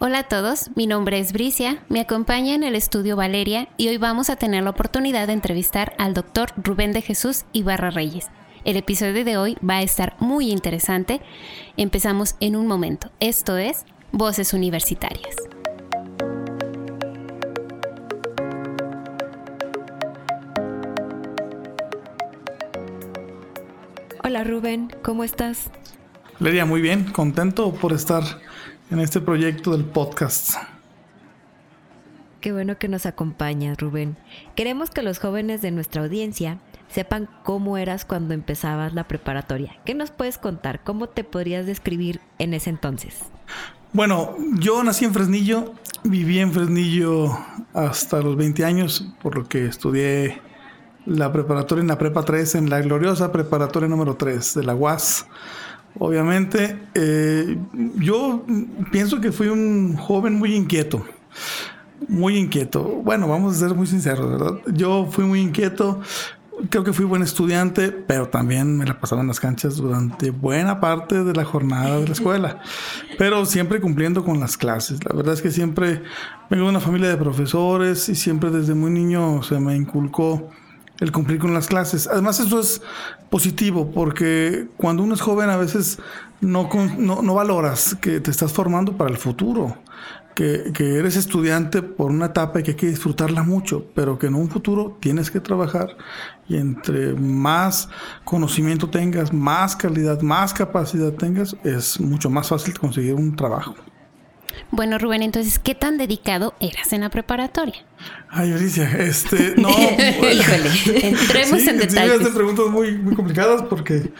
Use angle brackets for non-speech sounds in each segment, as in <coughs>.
Hola a todos, mi nombre es Bricia, me acompaña en el estudio Valeria y hoy vamos a tener la oportunidad de entrevistar al doctor Rubén de Jesús Ibarra Reyes. El episodio de hoy va a estar muy interesante. Empezamos en un momento. Esto es Voces Universitarias. Hola Rubén, ¿cómo estás? Valeria, muy bien, contento por estar en este proyecto del podcast. Qué bueno que nos acompañas, Rubén. Queremos que los jóvenes de nuestra audiencia sepan cómo eras cuando empezabas la preparatoria. ¿Qué nos puedes contar? ¿Cómo te podrías describir en ese entonces? Bueno, yo nací en Fresnillo, viví en Fresnillo hasta los 20 años, por lo que estudié la preparatoria en la Prepa 3, en la gloriosa preparatoria número 3 de la UAS obviamente. Eh, yo pienso que fui un joven muy inquieto. Muy inquieto. Bueno, vamos a ser muy sinceros, ¿verdad? Yo fui muy inquieto. Creo que fui buen estudiante, pero también me la pasaba en las canchas durante buena parte de la jornada de la escuela. Pero siempre cumpliendo con las clases. La verdad es que siempre vengo de una familia de profesores y siempre desde muy niño se me inculcó el cumplir con las clases. Además, eso es positivo porque cuando uno es joven a veces no, no, valoras que te estás formando para el futuro, que, que, eres estudiante por una etapa y que hay que disfrutarla mucho, pero que en un futuro tienes que trabajar y entre más conocimiento tengas, más calidad, más capacidad tengas, es mucho más fácil conseguir un trabajo. Bueno, Rubén, entonces, ¿qué tan dedicado eras en la preparatoria? Ay, Alicia, este, <laughs> no. Híjole, entremos en detalles. Sí, preguntas muy, muy complicadas porque,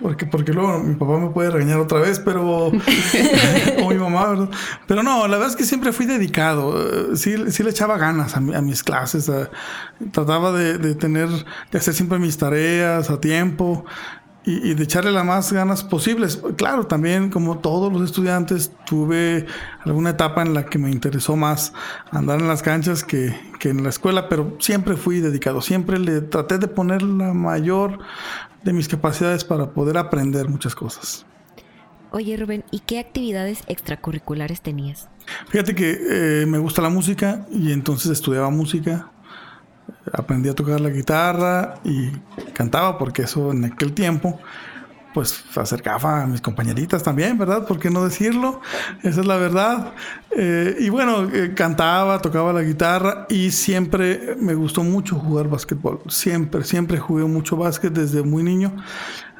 porque, porque luego mi papá me puede regañar otra vez, pero, <laughs> o mi mamá, ¿verdad? Pero no, la verdad es que siempre fui dedicado. Sí, sí le echaba ganas a, mis clases. trataba de, de tener, de hacer siempre mis tareas a tiempo y, de echarle las más ganas posibles. Claro, también como todos los estudiantes tuve alguna etapa en la que me interesó más andar en las canchas que, que en la escuela, pero siempre fui dedicado, siempre le traté de poner la mayor de mis capacidades para poder aprender muchas cosas. Oye Rubén, ¿y qué actividades extracurriculares tenías? Fíjate que eh, me gusta la música y entonces estudiaba música, aprendí a tocar la guitarra y cantaba porque eso en aquel tiempo pues acercaba a mis compañeritas también, ¿verdad? ¿Por qué no decirlo? Esa es la verdad. Eh, y bueno, eh, cantaba, tocaba la guitarra y siempre me gustó mucho jugar básquetbol. Siempre, siempre jugué mucho básquet desde muy niño.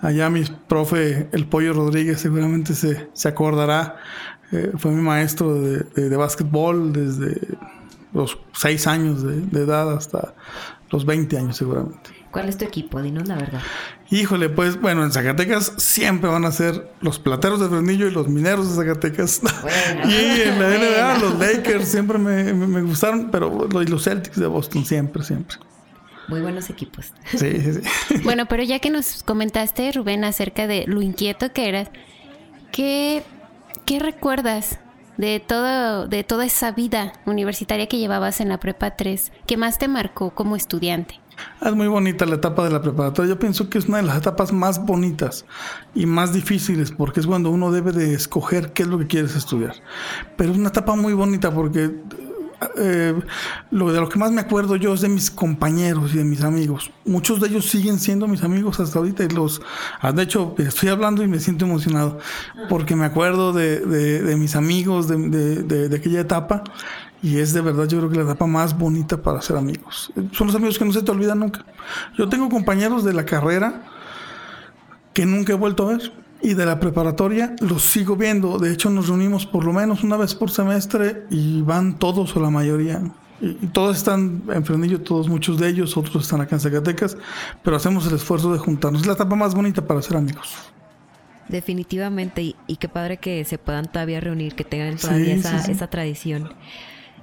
Allá mi profe, el Pollo Rodríguez, seguramente se, se acordará. Eh, fue mi maestro de, de, de básquetbol desde los 6 años de, edad hasta los 20 años seguramente. ¿Cuál es tu equipo? Dinos la verdad. Híjole, pues bueno, en Zacatecas siempre van a ser los plateros de Fresnillo y los mineros de Zacatecas. <laughs> y en la NBA los Lakers siempre me, gustaron, pero los, los Celtics de Boston siempre, siempre. Muy buenos equipos. Sí, sí, sí. <laughs> bueno, pero ya que nos comentaste, Rubén, acerca de lo inquieto que eras, ¿qué, qué recuerdas de, todo, de toda esa vida universitaria que llevabas en la prepa 3, ¿qué más te marcó como estudiante? Es muy bonita la etapa de la preparatoria. Yo pienso que es una de las etapas más bonitas y más difíciles porque es cuando uno debe de escoger qué es lo que quieres estudiar. Pero es una etapa muy bonita porque eh, lo de lo que más me acuerdo yo es de mis compañeros y de mis amigos. Muchos de ellos siguen siendo mis amigos hasta ahorita y los, ah, de hecho, estoy hablando y me siento emocionado porque me acuerdo de, de, mis amigos de, de, aquella etapa y es de verdad yo creo que la etapa más bonita para ser amigos. Son los amigos que no se te olvidan nunca. Yo tengo compañeros de la carrera que nunca he vuelto a ver y de la preparatoria los sigo viendo. De hecho, nos reunimos por lo menos una vez por semestre y van todos o la mayoría. Y, todos están en Frenillo, todos, muchos de ellos, otros están acá en Zacatecas, pero hacemos el esfuerzo de juntarnos. Es la etapa más bonita para ser amigos. Definitivamente, y, qué padre que se puedan todavía reunir, que tengan todavía esa, esa, tradición.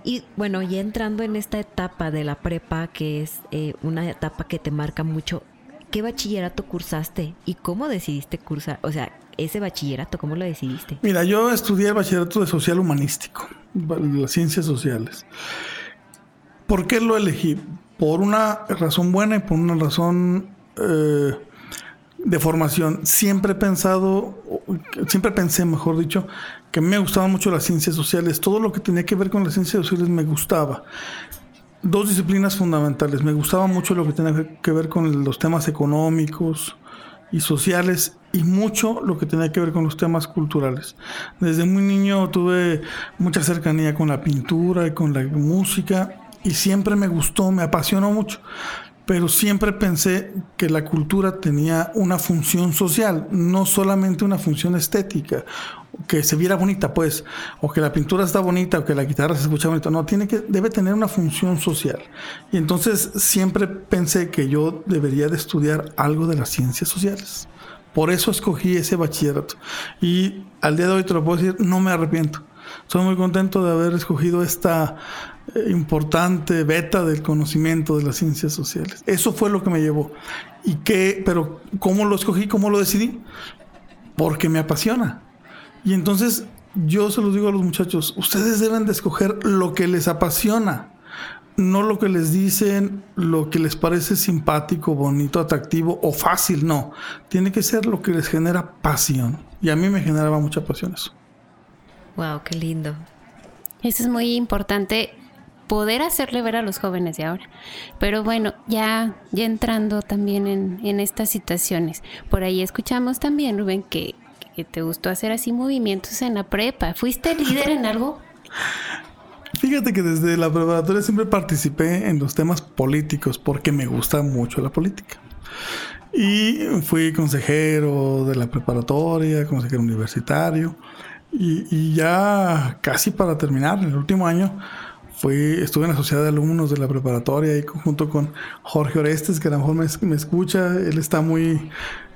Y bueno, ya entrando en esta etapa de la prepa, que es eh, una etapa que te marca mucho, ¿qué bachillerato cursaste y cómo decidiste cursar? O sea, ese bachillerato, ¿cómo lo decidiste? Mira, yo estudié el bachillerato de social humanístico, las ciencias sociales. ¿Por qué lo elegí? Por una razón buena y por una razón eh, de formación, siempre he pensado, siempre pensé, mejor dicho, que me gustaban mucho las ciencias sociales. Todo lo que tenía que ver con las ciencias sociales me gustaba. Dos disciplinas fundamentales. Me gustaba mucho lo que tenía que ver con los temas económicos y sociales y mucho lo que tenía que ver con los temas culturales. Desde muy niño tuve mucha cercanía con la pintura y con la música y siempre me gustó, me apasionó mucho pero siempre pensé que la cultura tenía una función social, no solamente una función estética, que se viera bonita, pues, o que la pintura está bonita, o que la guitarra se escucha bonita. No, tiene que, debe tener una función social. Y entonces siempre pensé que yo debería de estudiar algo de las ciencias sociales. Por eso escogí ese bachillerato. Y al día de hoy te lo puedo decir, no me arrepiento. Soy muy contento de haber escogido esta importante beta del conocimiento de las ciencias sociales. Eso fue lo que me llevó. ¿Y qué? Pero ¿cómo lo escogí? ¿Cómo lo decidí? Porque me apasiona. Y entonces yo se los digo a los muchachos, ustedes deben de escoger lo que les apasiona, no lo que les dicen, lo que les parece simpático, bonito, atractivo o fácil, no. Tiene que ser lo que les genera pasión. Y a mí me generaba mucha pasión eso. Wow, qué lindo. Eso es muy importante poder hacerle ver a los jóvenes de ahora. Pero bueno, ya, ya entrando también en, estas situaciones, por ahí escuchamos también, Rubén, que, te gustó hacer así movimientos en la prepa. ¿Fuiste líder en algo? <laughs> Fíjate que desde la preparatoria siempre participé en los temas políticos porque me gusta mucho la política. Y fui consejero de la preparatoria, consejero universitario. Y, y ya casi para terminar, en el último año, fui, estuve en la sociedad de alumnos de la preparatoria y junto con Jorge Orestes, que a lo mejor me, escucha, él está muy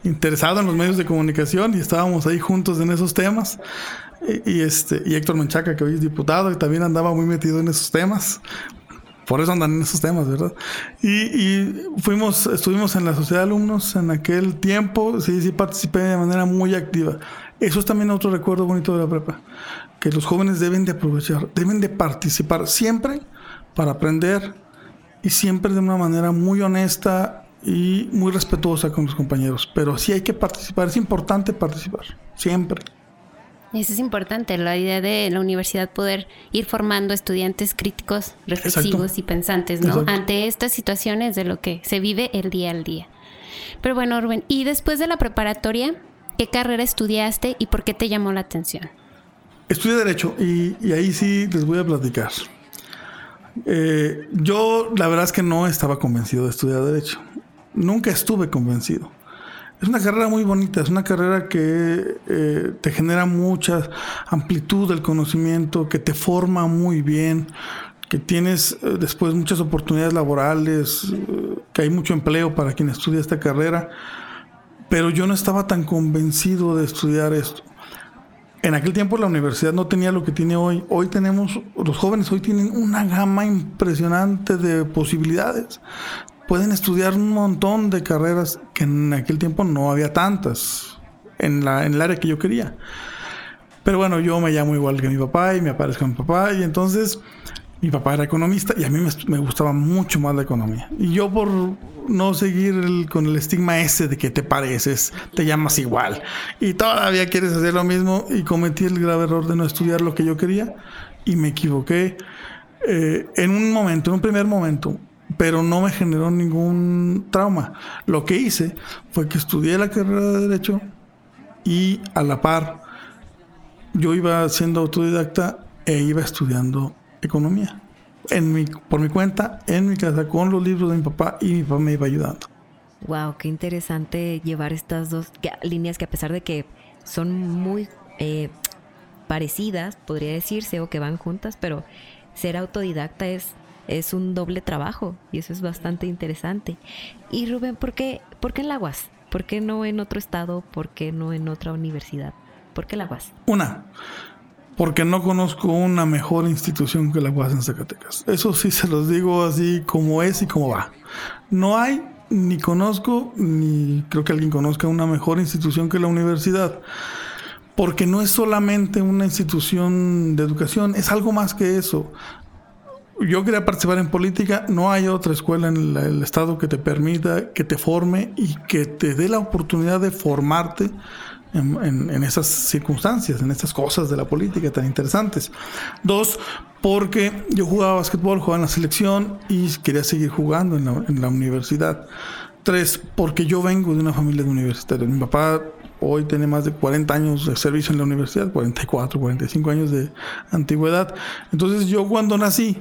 interesado en los medios de comunicación y estábamos ahí juntos en esos temas. Y, este, y Héctor Menchaca, que hoy es diputado y también andaba muy metido en esos temas. Por eso andan en esos temas, ¿verdad? Y, fuimos, estuvimos en la sociedad de alumnos en aquel tiempo, sí, sí participé de manera muy activa. Eso es también otro recuerdo bonito de la prepa que los jóvenes deben de aprovechar, deben de participar siempre para aprender y siempre de una manera muy honesta y muy respetuosa con los compañeros. Pero sí hay que participar, es importante participar, siempre. Eso es importante, la idea de la universidad poder ir formando estudiantes críticos, reflexivos y pensantes, ¿no? Ante estas situaciones de lo que se vive el día al día. Pero bueno, Rubén, ¿y después de la preparatoria, qué carrera estudiaste y por qué te llamó la atención? Estudié Derecho y, ahí sí les voy a platicar. Eh, yo la verdad es que no estaba convencido de estudiar Derecho. Nunca estuve convencido. Es una carrera muy bonita, es una carrera que eh, te genera mucha amplitud del conocimiento, que te forma muy bien, que tienes eh, después muchas oportunidades laborales, que hay mucho empleo para quien estudia esta carrera. Pero yo no estaba tan convencido de estudiar esto en aquel tiempo la universidad no tenía lo que tiene hoy. Hoy tenemos, los jóvenes hoy tienen una gama impresionante de posibilidades. Pueden estudiar un montón de carreras que en aquel tiempo no había tantas en, la, en el área que yo quería. Pero bueno, yo me llamo igual que mi papá y me aparezco con mi papá y entonces mi papá era economista y a mí me, gustaba mucho más la economía. Y yo por no seguir con el estigma ese de que te pareces, te llamas igual y todavía quieres hacer lo mismo y cometí el grave error de no estudiar lo que yo quería y me equivoqué eh, en un momento, en un primer momento, pero no me generó ningún trauma. Lo que hice fue que estudié la carrera de derecho y a la par yo iba siendo autodidacta e iba estudiando economía. En mi, por mi cuenta, en mi casa, con los libros de mi papá y mi papá me iba ayudando. Wow, qué interesante llevar estas dos líneas que a pesar de que son muy eh, parecidas, podría decirse, o que van juntas, pero ser autodidacta es, es un doble trabajo y eso es bastante interesante. Y Rubén, ¿por qué, ¿por qué en la UAS? ¿Por qué no en otro estado? ¿Por qué no en otra universidad? ¿Por qué la UAS? Una, porque no conozco una mejor institución que la UAS en Zacatecas. Eso sí se los digo así como es y como va. No hay, ni conozco, ni creo que alguien conozca una mejor institución que la universidad. Porque no es solamente una institución de educación, es algo más que eso. Yo quería participar en política, no hay otra escuela en el estado que te permita, que te forme y que te dé la oportunidad de formarte en, esas circunstancias, en estas cosas de la política tan interesantes. Dos, porque yo jugaba básquetbol, jugaba en la selección y quería seguir jugando en la, en la universidad. Tres, porque yo vengo de una familia de universitarios. Mi papá hoy tiene más de 40 años de servicio en la universidad, 44, 45 años de antigüedad. Entonces yo cuando nací,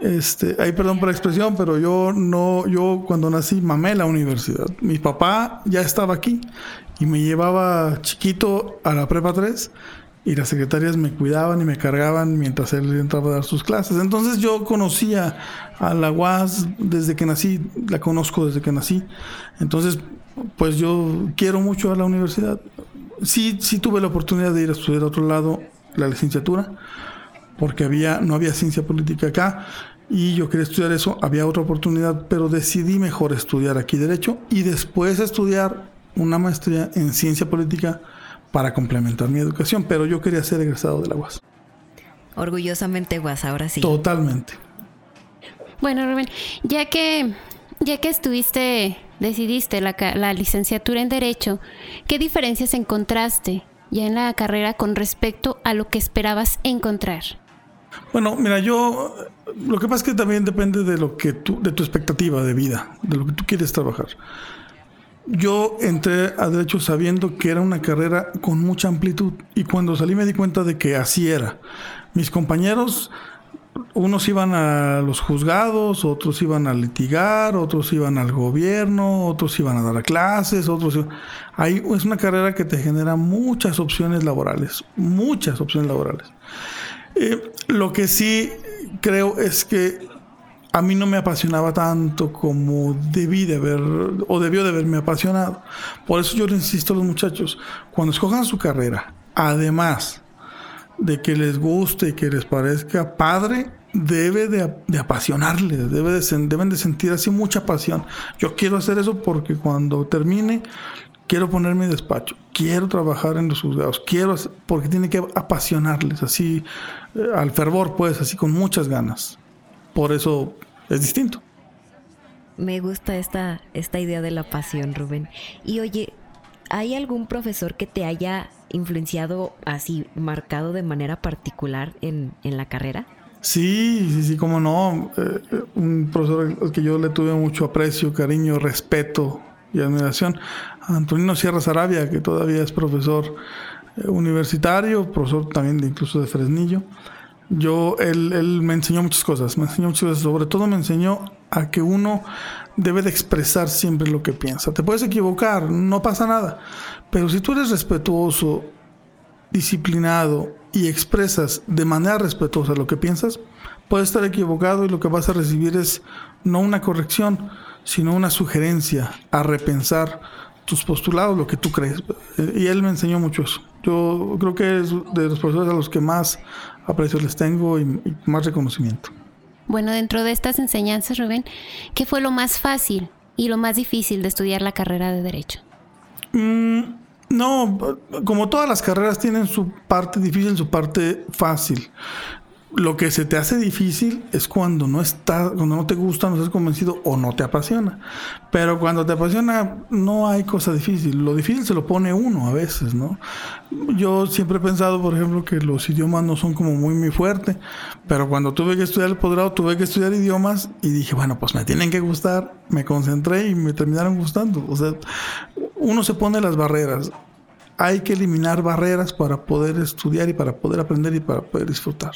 este, ay, perdón por la expresión, pero yo no, yo cuando nací mamé la universidad. Mi papá ya estaba aquí y me llevaba chiquito a la prepa 3 y las secretarias me cuidaban y me cargaban mientras él entraba a dar sus clases. Entonces yo conocía a la UAS desde que nací, la conozco desde que nací. Entonces, pues yo quiero mucho a la universidad. Sí, sí tuve la oportunidad de ir a estudiar a otro lado la licenciatura, porque había, no había ciencia política acá y yo quería estudiar eso, había otra oportunidad, pero decidí mejor estudiar aquí derecho y después estudiar una maestría en ciencia política para complementar mi educación, pero yo quería ser egresado de la UAS. Orgullosamente UAS, ahora sí. Totalmente. Bueno, Rubén, ya que ya que estuviste, decidiste la, la licenciatura en Derecho, ¿qué diferencias encontraste ya en la carrera con respecto a lo que esperabas encontrar? Bueno, mira, yo lo que pasa es que también depende de lo que tú, de tu expectativa de vida, de lo que tú quieres trabajar. Yo entré a derecho sabiendo que era una carrera con mucha amplitud y cuando salí me di cuenta de que así era. Mis compañeros, unos iban a los juzgados, otros iban a litigar, otros iban al gobierno, otros iban a dar clases, otros Ahí es una carrera que te genera muchas opciones laborales, muchas opciones laborales. Eh, lo que sí creo es que a mí no me apasionaba tanto como debí de haber o debió de haberme apasionado. Por eso yo le insisto a los muchachos, cuando escojan su carrera, además de que les guste y que les parezca padre, debe de, de apasionarles, debe de, deben de sentir así mucha pasión. Yo quiero hacer eso porque cuando termine quiero poner mi despacho, quiero trabajar en los juzgados, quiero porque tiene que apasionarles así eh, al fervor, pues, así con muchas ganas. Por eso es distinto. Me gusta esta, esta idea de la pasión, Rubén. Y oye, ¿hay algún profesor que te haya influenciado así, marcado de manera particular en, la carrera? Sí, sí, sí, cómo no. Eh, un profesor al que yo le tuve mucho aprecio, cariño, respeto y admiración, Antonino Sierra Sarabia, que todavía es profesor eh, universitario, profesor también de, incluso de Fresnillo yo, él, él, me enseñó muchas cosas, me enseñó muchas cosas, sobre todo me enseñó a que uno debe de expresar siempre lo que piensa. Te puedes equivocar, no pasa nada, pero si tú eres respetuoso, disciplinado y expresas de manera respetuosa lo que piensas, puedes estar equivocado y lo que vas a recibir es no una corrección, sino una sugerencia a repensar tus postulados, lo que tú crees. Y él me enseñó mucho eso. Yo creo que es de los profesores a los que más aprecio les tengo y, más reconocimiento. Bueno, dentro de estas enseñanzas, Rubén, ¿qué fue lo más fácil y lo más difícil de estudiar la carrera de Derecho? Mm, no, como todas las carreras tienen su parte difícil, su parte fácil lo que se te hace difícil es cuando no está, cuando no te gusta, no estás convencido o no te apasiona. Pero cuando te apasiona, no hay cosa difícil. Lo difícil se lo pone uno a veces, ¿no? Yo siempre he pensado, por ejemplo, que los idiomas no son como muy, muy fuerte. Pero cuando tuve que estudiar el posgrado, tuve que estudiar idiomas y dije, bueno, pues me tienen que gustar. Me concentré y me terminaron gustando. O sea, uno se pone las barreras. Hay que eliminar barreras para poder estudiar y para poder aprender y para poder disfrutar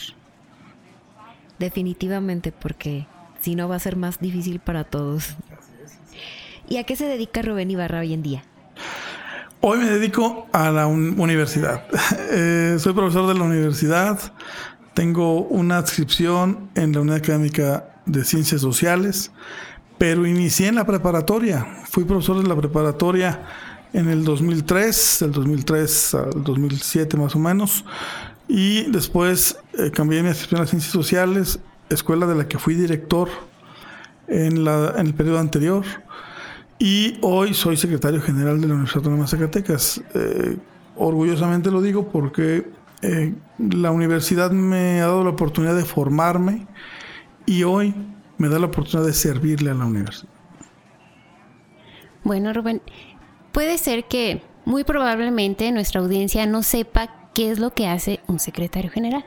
definitivamente, porque si no va a ser más difícil para todos. ¿Y a qué se dedica Rubén Ibarra hoy en día? Hoy me dedico a la universidad. <laughs> Eh, soy profesor de la universidad. Tengo una adscripción en la Unidad Académica de Ciencias Sociales, pero inicié en la preparatoria. Fui profesor de la preparatoria en el 2003, del 2003 al 2007 más o menos. Y después eh, cambié mi adscripción a Ciencias Sociales, escuela de la que fui director en, la, en el periodo anterior. Y hoy soy secretario general de la Universidad Autónoma de Zacatecas. Eh, orgullosamente lo digo porque eh, la universidad me ha dado la oportunidad de formarme y hoy me da la oportunidad de servirle a la universidad. Bueno, Rubén, puede ser que muy probablemente nuestra audiencia no sepa qué es lo que hace un secretario general.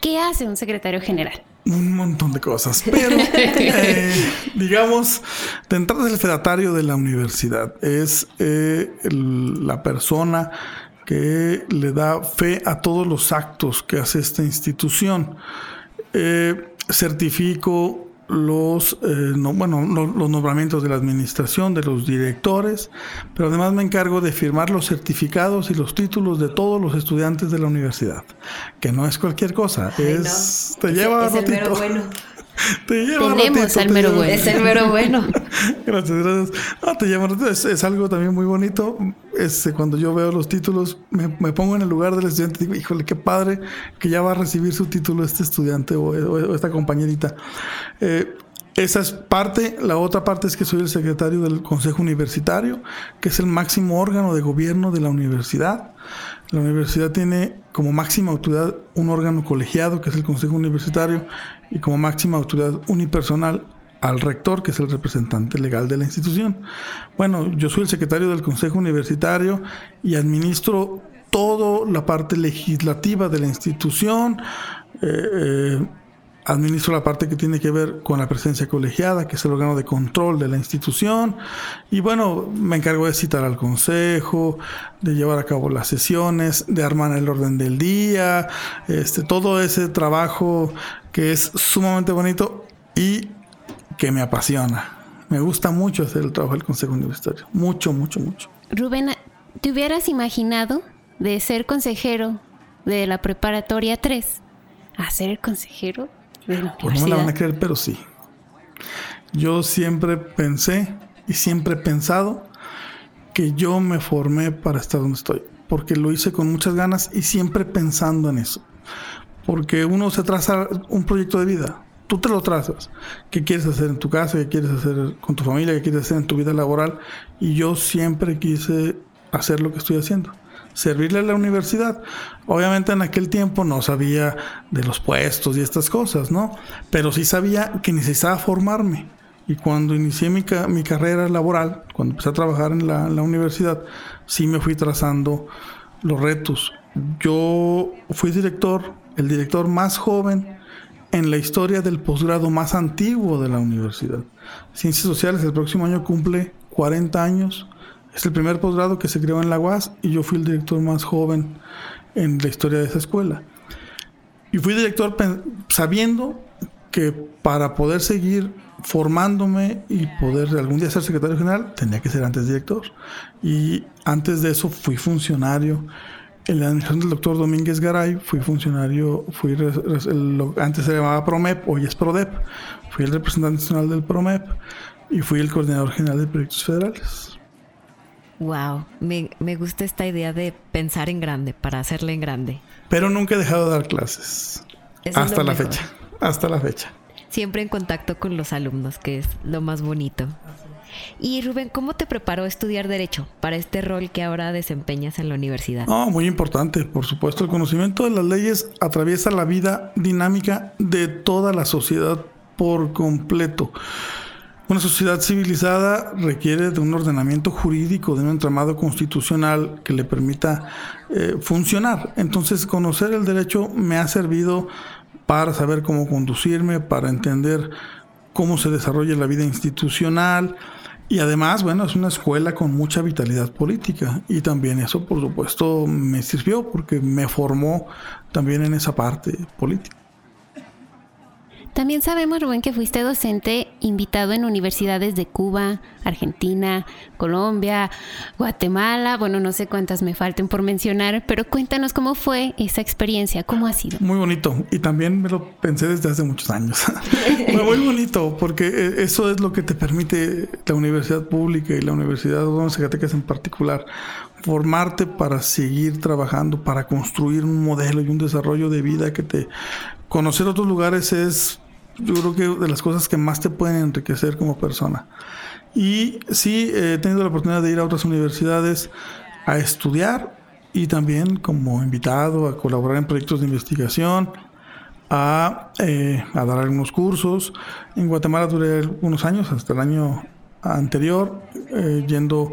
¿Qué hace un secretario general? Un montón de cosas, pero <laughs> eh, digamos, de entrada el fedatario de la universidad, es eh, la persona que le da fe a todos los actos que hace esta institución. Eh, certifico los, eh, bueno, los, nombramientos de la administración, de los directores, pero además me encargo de firmar los certificados y los títulos de todos los estudiantes de la universidad, que no es cualquier cosa, es, te lleva es el bueno. <laughs> Te lleva Tenemos al mero bueno. Es el mero <laughs> bueno. gracias, gracias. No, te es, es, algo también muy bonito. Es, cuando yo veo los títulos, me, me, pongo en el lugar del estudiante y digo, híjole, qué padre que ya va a recibir su título este estudiante o, o, esta compañerita. Eh, esa es parte. La otra parte es que soy el secretario del Consejo Universitario, que es el máximo órgano de gobierno de la universidad. La universidad tiene como máxima autoridad un órgano colegiado, que es el Consejo Universitario, y como máxima autoridad unipersonal al rector, que es el representante legal de la institución. Bueno, yo soy el secretario del Consejo Universitario y administro toda la parte legislativa de la institución. Eh, eh, administro la parte que tiene que ver con la presencia colegiada, que es el órgano de control de la institución. Y bueno, me encargo de citar al consejo, de llevar a cabo las sesiones, de armar el orden del día, este, todo ese trabajo que es sumamente bonito y que me apasiona. Me gusta mucho hacer el trabajo del consejo universitario. Mucho, mucho, mucho. Rubén, ¿te hubieras imaginado de ser consejero de la preparatoria 3 a ser consejero pues no me la van a creer, pero sí. Yo siempre pensé y siempre he pensado que yo me formé para estar donde estoy, porque lo hice con muchas ganas y siempre pensando en eso. Porque uno se traza un proyecto de vida, tú te lo trazas. ¿Qué quieres hacer en tu casa? ¿Qué quieres hacer con tu familia? ¿Qué quieres hacer en tu vida laboral? Y yo siempre quise hacer lo que estoy haciendo servirle a la universidad. Obviamente en aquel tiempo no sabía de los puestos y estas cosas, ¿no? Pero sí sabía que necesitaba formarme. Y cuando inicié mi, mi carrera laboral, cuando empecé a trabajar en la, la universidad, sí me fui trazando los retos. Yo fui director, el director más joven en la historia del posgrado más antiguo de la universidad. Ciencias Sociales el próximo año cumple 40 años es el primer posgrado que se creó en la UAS y yo fui el director más joven en la historia de esa escuela. Y fui director sabiendo que para poder seguir formándome y poder algún día ser secretario general, tenía que ser antes director. Y antes de eso fui funcionario en la administración del doctor Domínguez Garay, fui funcionario, fui antes se llamaba PROMEP, hoy es PRODEP, fui el representante nacional del PROMEP y fui el coordinador general de proyectos federales. Wow, me, gusta esta idea de pensar en grande, para hacerle en grande. Pero nunca he dejado de dar clases. hasta la fecha, hasta la fecha. Siempre en contacto con los alumnos, que es lo más bonito. Y Rubén, ¿cómo te preparó estudiar Derecho para este rol que ahora desempeñas en la universidad? No, muy importante, por supuesto. El conocimiento de las leyes atraviesa la vida dinámica de toda la sociedad por completo. Una sociedad civilizada requiere de un ordenamiento jurídico, de un entramado constitucional que le permita eh, funcionar. Entonces, conocer el derecho me ha servido para saber cómo conducirme, para entender cómo se desarrolla la vida institucional. Y además, bueno, es una escuela con mucha vitalidad política. Y también eso, por supuesto, me sirvió porque me formó también en esa parte política. También sabemos, Rubén, que fuiste docente invitado en universidades de Cuba, Argentina, Colombia, Guatemala, bueno, no sé cuántas me falten por mencionar, pero cuéntanos cómo fue esa experiencia, cómo ha sido. Muy bonito, y también me lo pensé desde hace muchos años. <laughs> muy bonito, porque eh, eso es lo que te permite la universidad pública y la Universidad de Zacatecas en particular, formarte para seguir trabajando, para construir un modelo y un desarrollo de vida que te conocer otros lugares es, yo creo que de las cosas que más te pueden enriquecer como persona. Y sí, he tenido la oportunidad de ir a otras universidades a estudiar y también como invitado a colaborar en proyectos de investigación. a, eh, dar algunos cursos. En Guatemala duré unos años, hasta el año anterior, eh, yendo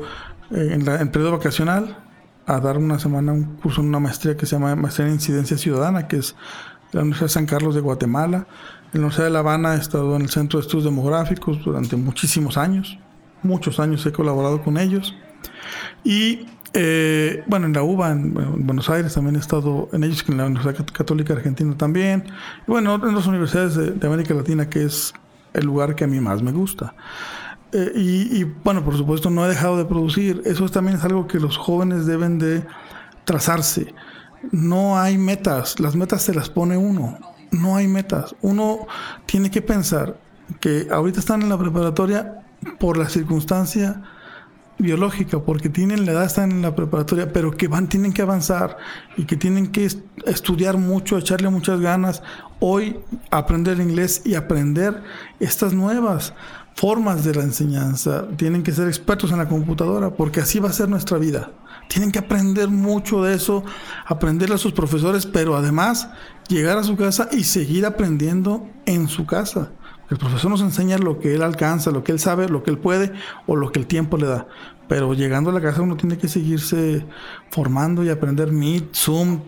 eh, en, el periodo vacacional a dar una semana un curso en una maestría que se llama Maestría en Incidencia Ciudadana, que es la Universidad de San Carlos de Guatemala. La Universidad de La Habana he estado en el Centro de Estudios Demográficos durante muchísimos años. Muchos años he colaborado con ellos. Y eh, bueno, en la UBA, en, Buenos Aires también he estado en ellos, en la Universidad Católica Argentina también. Y bueno, en otras universidades de América Latina, que es el lugar que a mí más me gusta. Eh, y, bueno, por supuesto no he dejado de producir. Eso también es algo que los jóvenes deben de trazarse. No hay metas, las metas se las pone uno. No hay metas. Uno tiene que pensar que ahorita están en la preparatoria por la circunstancia biológica, porque tienen la edad, están en la preparatoria, pero que van, tienen que avanzar y que tienen que estudiar mucho, echarle muchas ganas. Hoy aprender inglés y aprender estas nuevas formas de la enseñanza, tienen que ser expertos en la computadora, porque así va a ser nuestra vida. Tienen que aprender mucho de eso, aprenderle a sus profesores, pero además llegar a su casa y seguir aprendiendo en su casa. El profesor nos enseña lo que él alcanza, lo que él sabe, lo que él puede o lo que el tiempo le da. Pero llegando a la casa uno tiene que seguirse formando y aprender Meet, Zoom,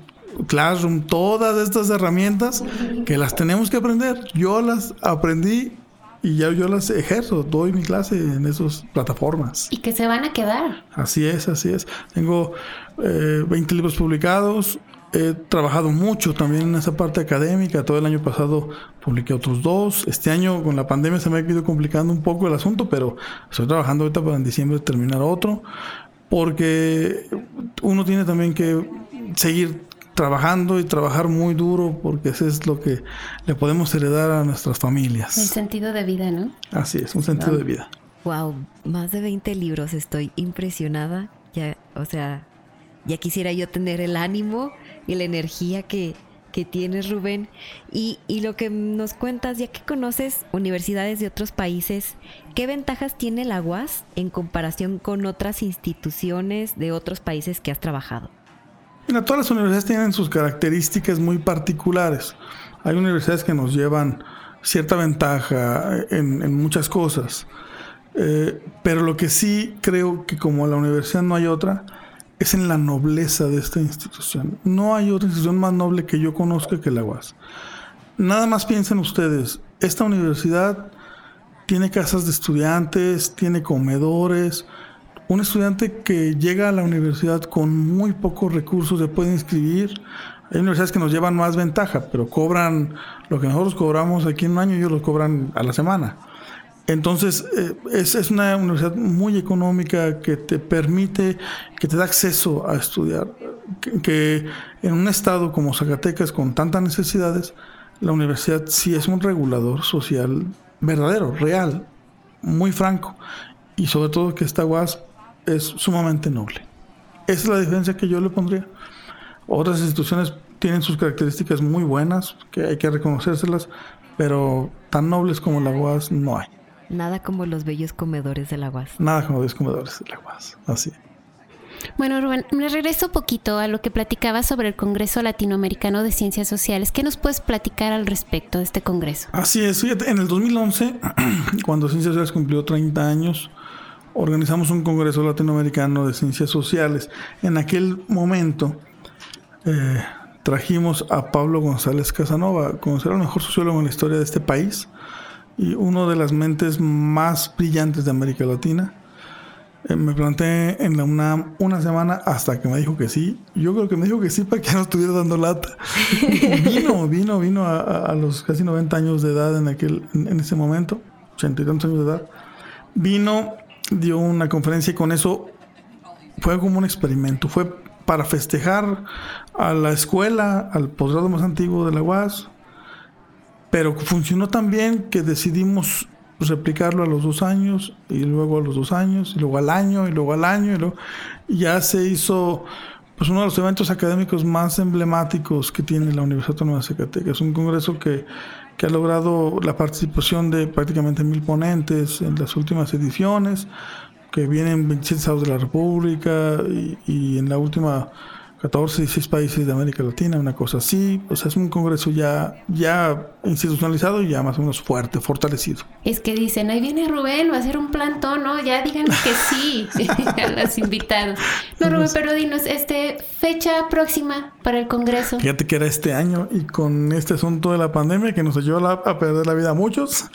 Classroom, todas estas herramientas que las tenemos que aprender. Yo las aprendí y ya yo las ejerzo, doy mi clase en esas plataformas. Y que se van a quedar. Así es, así es. Tengo eh, 20 libros publicados, he trabajado mucho también en esa parte académica, todo el año pasado publiqué otros dos, este año con la pandemia se me ha ido complicando un poco el asunto, pero estoy trabajando ahorita para en diciembre terminar otro, porque uno tiene también que seguir trabajando y trabajar muy duro porque eso es lo que le podemos heredar a nuestras familias. El sentido de vida, ¿no? Así es, un sentido de vida. Wow, más de 20 libros, estoy impresionada. Ya, o sea, ya quisiera yo tener el ánimo y la energía que, que tienes, Rubén. Y, y, lo que nos cuentas, ya que conoces universidades de otros países, ¿qué ventajas tiene la UAS en comparación con otras instituciones de otros países que has trabajado? Mira, todas las universidades tienen sus características muy particulares. Hay universidades que nos llevan cierta ventaja en, muchas cosas. Eh, pero lo que sí creo que como la universidad no hay otra, es en la nobleza de esta institución. No hay otra institución más noble que yo conozca que la UAS. Nada más piensen ustedes, esta universidad tiene casas de estudiantes, tiene comedores, un estudiante que llega a la universidad con muy pocos recursos se puede inscribir. Hay universidades que nos llevan más ventaja, pero cobran lo que nosotros cobramos aquí en un año, ellos lo cobran a la semana. Entonces, eh, es, es, una universidad muy económica que te permite, que te da acceso a estudiar. Que, en un estado como Zacatecas, con tantas necesidades, la universidad sí es un regulador social verdadero, real, muy franco. Y sobre todo que esta UAS es sumamente noble. Esa es la diferencia que yo le pondría. Otras instituciones tienen sus características muy buenas, que hay que reconocérselas, pero tan nobles como la UAS no hay. Nada como los bellos comedores de la UAS. Nada como los comedores de la UAS, así. Bueno, Rubén, me regreso un poquito a lo que platicabas sobre el Congreso Latinoamericano de Ciencias Sociales. ¿Qué nos puedes platicar al respecto de este congreso? Así es, fíjate, en el 2011, <clears throat> cuando Ciencias Sociales cumplió 30 años, organizamos un Congreso Latinoamericano de Ciencias Sociales. En aquel momento eh, trajimos a Pablo González Casanova, considerado el mejor sociólogo en la historia de este país y uno de las mentes más brillantes de América Latina. Eh, me planteé en la UNAM una semana hasta que me dijo que sí. Yo creo que me dijo que sí para que no estuviera dando lata. <laughs> vino, vino, vino a, los casi 90 años de edad en aquel, en, ese momento, 80 y tantos años de edad. Vino dio una conferencia y con eso fue como un experimento. Fue para festejar a la escuela, al posgrado más antiguo de la UAS, pero funcionó tan bien que decidimos replicarlo a los dos años y luego a los dos años y luego al año y luego al año y luego ya se hizo pues uno de los eventos académicos más emblemáticos que tiene la Universidad Autónoma de Zacatecas. Un congreso que que ha logrado la participación de prácticamente mil ponentes en las últimas ediciones, que vienen 27 estados de la República y, en la última 14, 16 países de América Latina, una cosa así. O sea, es un congreso ya, ya institucionalizado y ya más o menos fuerte, fortalecido. Es que dicen, ahí viene Rubén, va a hacer un plantón, ¿no? Ya díganle que sí <laughs> a los invitados. No, Rubén, pero dinos, este, fecha próxima para el congreso. Fíjate que era este año y con este asunto de la pandemia que nos ayudó a perder la vida a muchos,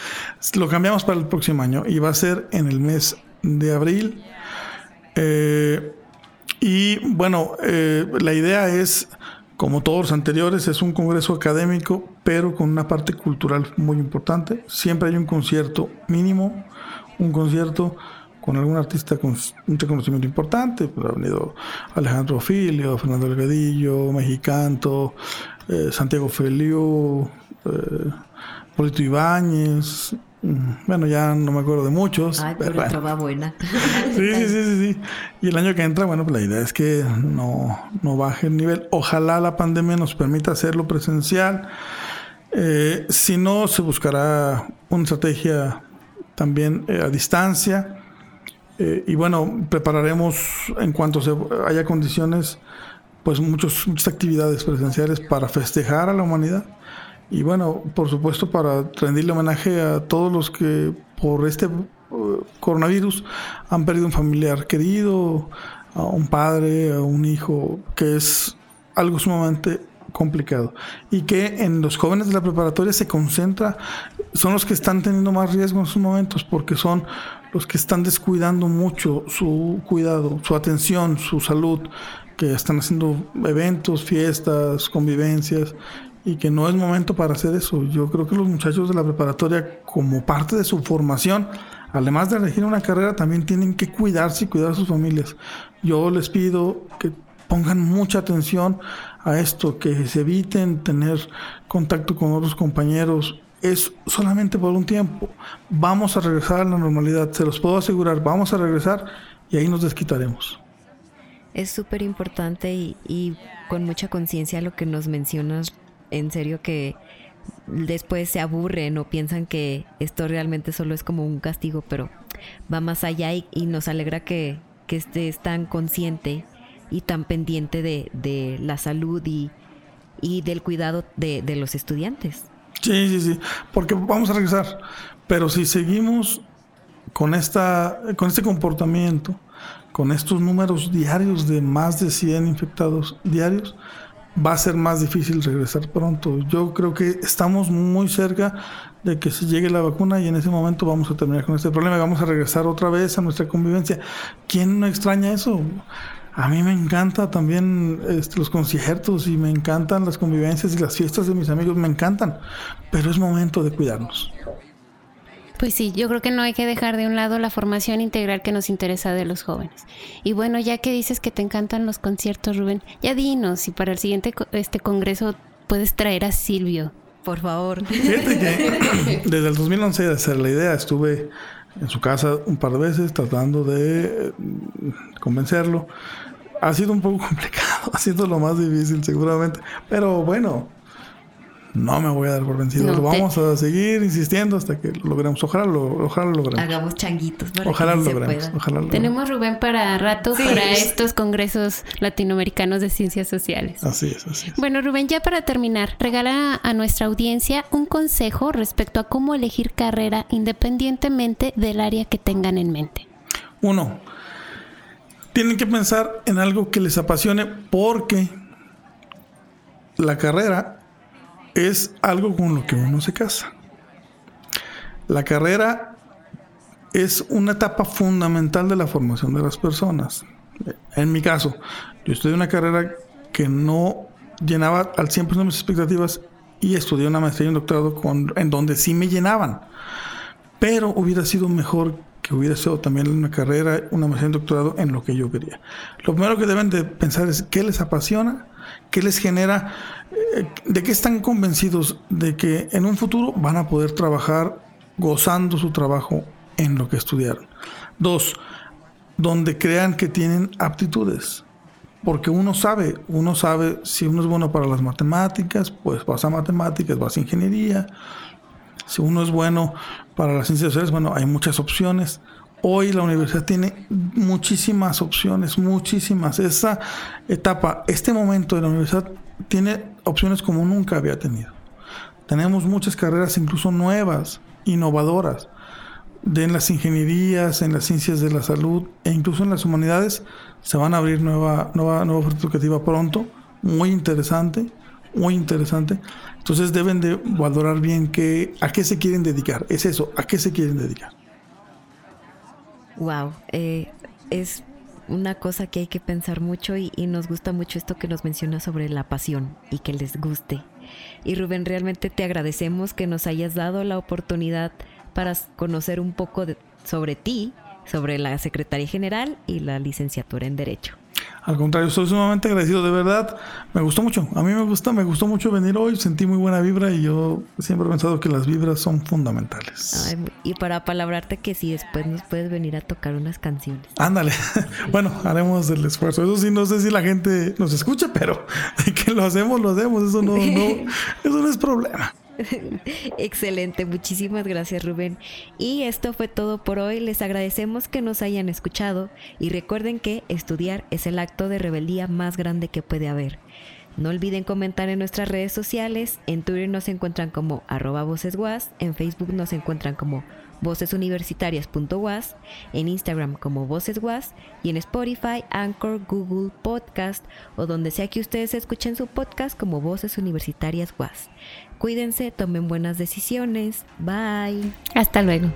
lo cambiamos para el próximo año y va a ser en el mes de abril. Eh, y bueno, eh, la idea es, como todos los anteriores, es un congreso académico, pero con una parte cultural muy importante. Siempre hay un concierto mínimo, un concierto con algún artista con un reconocimiento importante. Pues, ha venido Alejandro Filio, Fernando Delgadillo, Mexicanto, eh, Santiago Feliu, eh, Polito Ibáñez, bueno, ya no me acuerdo de muchos. Ay, pero, va buena. <laughs> sí, sí, sí, sí, Y el año que entra, bueno, pues la idea es que no, no baje el nivel. Ojalá la pandemia nos permita hacerlo presencial. Eh, si no, se buscará una estrategia también eh, a distancia. Eh, y bueno, prepararemos en cuanto se haya condiciones, pues muchos, muchas actividades presenciales para festejar a la humanidad y bueno, por supuesto, para rendirle homenaje a todos los que por este uh, coronavirus han perdido un familiar querido, a un padre, a un hijo, que es algo sumamente complicado. Y que en los jóvenes de la preparatoria se concentra, son los que están teniendo más riesgo en sus momentos, porque son los que están descuidando mucho su cuidado, su atención, su salud, que están haciendo eventos, fiestas, convivencias, y que no es momento para hacer eso. Yo creo que los muchachos de la preparatoria, como parte de su formación, además de elegir una carrera, también tienen que cuidarse y cuidar a sus familias. Yo les pido que pongan mucha atención a esto, que se eviten tener contacto con otros compañeros. Es solamente por un tiempo. Vamos a regresar a la normalidad, se los puedo asegurar, vamos a regresar y ahí nos desquitaremos. Es súper importante y, y con mucha conciencia lo que nos mencionas en serio que después se aburren o piensan que esto realmente solo es como un castigo, pero va más allá y, nos alegra que, que, estés tan consciente y tan pendiente de, la salud y, del cuidado de, de, los estudiantes. Sí, sí, sí, porque vamos a regresar, pero si seguimos con, esta, con este comportamiento, con estos números diarios de más de 100 infectados diarios, va a ser más difícil regresar pronto. Yo creo que estamos muy cerca de que se llegue la vacuna y en ese momento vamos a terminar con este problema y vamos a regresar otra vez a nuestra convivencia. ¿Quién no extraña eso? A mí me encanta también este, los conciertos y me encantan las convivencias y las fiestas de mis amigos, me encantan, pero es momento de cuidarnos. Pues sí, yo creo que no hay que dejar de un lado la formación integral que nos interesa de los jóvenes. Y bueno, ya que dices que te encantan los conciertos, Rubén, ya dinos si para el siguiente este congreso puedes traer a Silvio. Por favor. Fíjate que <coughs> desde el 2011 de hacer la idea, estuve en su casa un par de veces tratando de mm, convencerlo. Ha sido un poco <laughs> complicado, ha sido lo más difícil seguramente, pero bueno, no me voy a dar por vencido. lo vamos a seguir insistiendo hasta que lo logremos. Ojalá lo, ojalá lo logremos. Hagamos changuitos ojalá, lo logremos, ojalá Tenemos Rubén para rato para estos congresos latinoamericanos de ciencias sociales. Así es, así es. Bueno, Rubén, ya para terminar, regala a nuestra audiencia un consejo respecto a cómo elegir carrera independientemente del área que tengan en mente. Uno, tienen que pensar en algo que les apasione porque la carrera es algo con lo que uno se casa. La carrera es una etapa fundamental de la formación de las personas. En mi caso, yo estudié una carrera que no llenaba al 100% de mis expectativas y estudié una maestría y un doctorado en donde sí me llenaban. Pero hubiera sido mejor que hubiera sido también una carrera, una maestría un doctorado en lo que yo quería. Lo primero que deben de pensar es qué les apasiona, qué les genera ¿De qué están convencidos? De que en un futuro van a poder trabajar gozando su trabajo en lo que estudiaron. Dos, donde crean que tienen aptitudes. Porque uno sabe, uno sabe si uno es bueno para las matemáticas, pues vas a matemáticas, vas a ingeniería. Si uno es bueno para las ciencias sociales, bueno, hay muchas opciones. Hoy la universidad tiene muchísimas opciones, muchísimas. Esa etapa, este momento de la universidad tiene opciones como nunca había tenido. Tenemos muchas carreras incluso nuevas, innovadoras, de en las ingenierías, en las ciencias de la salud e incluso en las humanidades se van a abrir nueva, nueva, nueva oferta educativa pronto, muy interesante, muy interesante. Entonces deben de valorar bien qué, a qué se quieren dedicar. Es eso, a qué se quieren dedicar. Wow, eh, es una cosa que hay que pensar mucho y, nos gusta mucho esto que nos menciona sobre la pasión y que les guste. Y Rubén, realmente te agradecemos que nos hayas dado la oportunidad para conocer un poco sobre ti, sobre la Secretaría General y la licenciatura en Derecho. Al contrario, estoy sumamente agradecido, de verdad. Me gustó mucho. A mí me gusta, me gustó mucho venir hoy. Sentí muy buena vibra y yo siempre he pensado que las vibras son fundamentales. y para palabrarte que si después nos puedes venir a tocar unas canciones. Ándale. <laughs> bueno, haremos el esfuerzo. Eso sí, no sé si la gente nos escucha, pero <laughs> que lo hacemos, lo hacemos. Eso no, no, <laughs> eso no es problema. <laughs> Excelente, muchísimas gracias Rubén. Y esto fue todo por hoy, les agradecemos que nos hayan escuchado y recuerden que estudiar es el acto de rebeldía más grande que puede haber. No olviden comentar en nuestras redes sociales, en Twitter nos encuentran como arroba vocesguas, en Facebook nos encuentran como vocesuniversitarias.was, en Instagram como vocesguas y en Spotify, Anchor, Google Podcast o donde sea que ustedes escuchen su podcast como Voces Universitarias Was. Cuídense, tomen buenas decisiones. Bye. Hasta luego.